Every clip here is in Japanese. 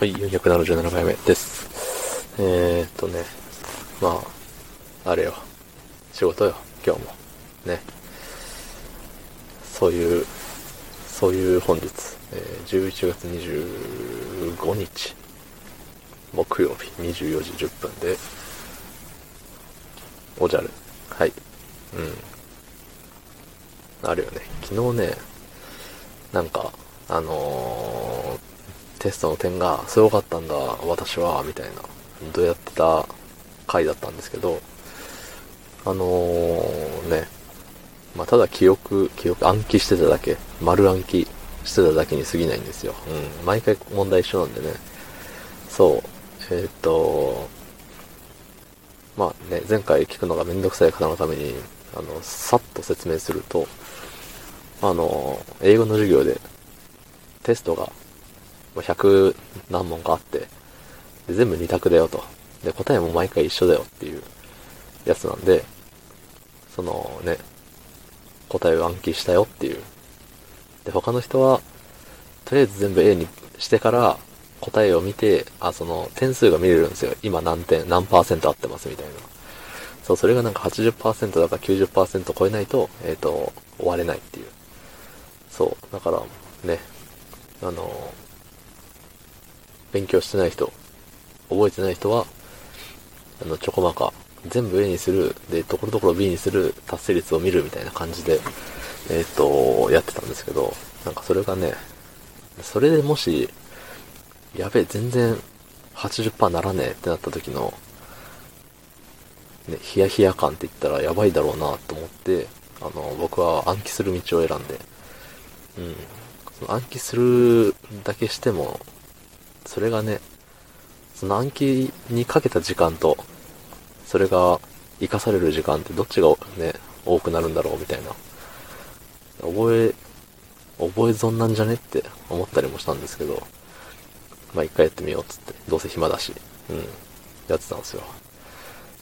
はい、477回目です。えー、っとね、まあ、あれよ。仕事よ、今日も。ね。そういう、そういう本日、えー、11月25日、木曜日24時10分で、おじゃる。はい。うん。あるよね。昨日ね、なんか、あのーテストの点がすごかったんだ、私は、みたいな、どうやってた回だったんですけど、あのー、ね、まあ、ただ記憶、記憶暗記してただけ、丸暗記してただけに過ぎないんですよ。うん。毎回問題一緒なんでね。そう。えー、っと、まあね、前回聞くのがめんどくさい方のために、あの、さっと説明すると、あの、英語の授業でテストが100何問かあって、で全部2択だよと。で、答えも毎回一緒だよっていうやつなんで、そのね、答えを暗記したよっていう。で、他の人は、とりあえず全部 A にしてから答えを見て、あ、その点数が見れるんですよ。今何点、何パーセント合ってますみたいな。そう、それがなんか80%だか90%超えないと、えっ、ー、と、終われないっていう。そう、だからね、あの、勉強してない人、覚えてない人は、あの、ちょこまか、全部 A にする、で、ところどころ B にする達成率を見るみたいな感じで、えっ、ー、と、やってたんですけど、なんかそれがね、それでもし、やべえ、全然80%ならねえってなった時の、ね、ヒヤヒヤ感って言ったらやばいだろうなと思って、あの、僕は暗記する道を選んで、うん。その暗記するだけしても、それがね、その暗記にかけた時間と、それが活かされる時間ってどっちがね、多くなるんだろうみたいな。覚え、覚え損なんじゃねって思ったりもしたんですけど、まあ一回やってみようっつって、どうせ暇だし、うん、やってたんですよ。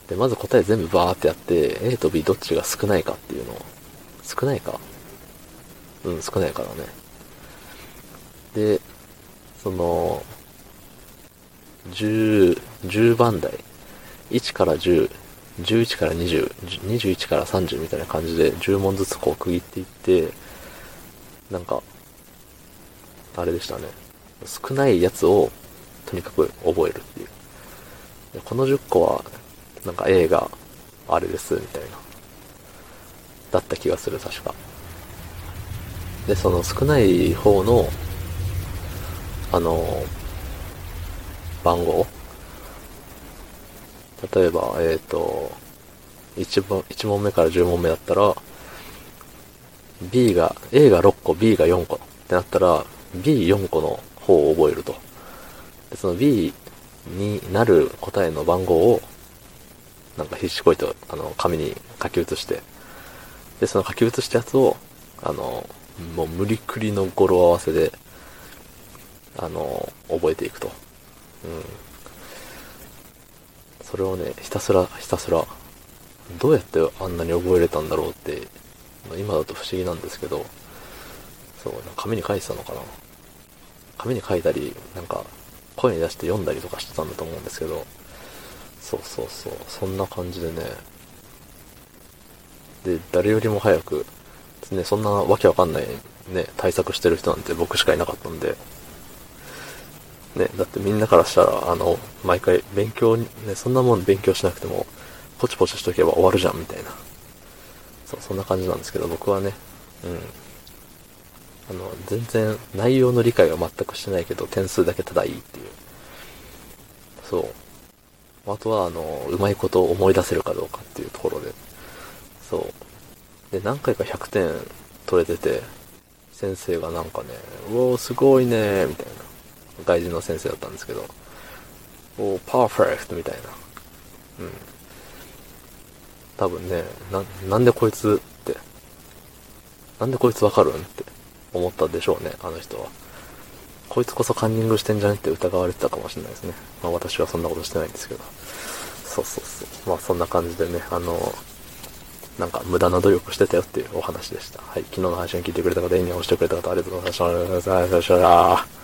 で、まず答え全部バーってやって、A と B どっちが少ないかっていうのを、少ないか？うん、少ないからね。で、その、10、10番台、1から10、11から20、21から30みたいな感じで10問ずつこう区切っていって、なんか、あれでしたね。少ないやつをとにかく覚えるっていう。でこの10個は、なんか A があれです、みたいな。だった気がする、確か。で、その少ない方の、あの、番号例えば、えっ、ー、と、1, 1問目から10問目だったら、B が、A が6個、B が4個ってなったら、B4 個の方を覚えると。で、その B になる答えの番号を、なんか必死こいと、あの、紙に書き写して、で、その書き写したやつを、あの、もう無理くりの語呂合わせで、あの、覚えていくと。うん。それをね、ひたすら、ひたすら、どうやってあんなに覚えれたんだろうって、今だと不思議なんですけど、そう、紙に書いてたのかな。紙に書いたり、なんか、声に出して読んだりとかしてたんだと思うんですけど、そうそうそう、そんな感じでね、で、誰よりも早く、ね、そんなわけわかんないね、対策してる人なんて僕しかいなかったんで、ね、だってみんなからしたら、あの、毎回勉強に、ね、そんなもん勉強しなくても、ポチポチしとけば終わるじゃん、みたいな。そう、そんな感じなんですけど、僕はね、うん。あの、全然内容の理解は全くしてないけど、点数だけただいいっていう。そう。あとは、あの、うまいことを思い出せるかどうかっていうところで。そう。で、何回か100点取れてて、先生がなんかね、うおー、すごいねみたいな。外人の先生だったんですけど、おパーフェクトみたいな。うん。多分ね、な、なんでこいつって、なんでこいつわかるんって思ったでしょうね、あの人は。こいつこそカンニングしてんじゃねって疑われてたかもしれないですね。まあ私はそんなことしてないんですけど。そうそうそう。まあそんな感じでね、あの、なんか無駄な努力してたよっていうお話でした。はい。昨日の配信聞いてくれた方、いいね押してくれた方、ありがとうございました。ありがとうございました。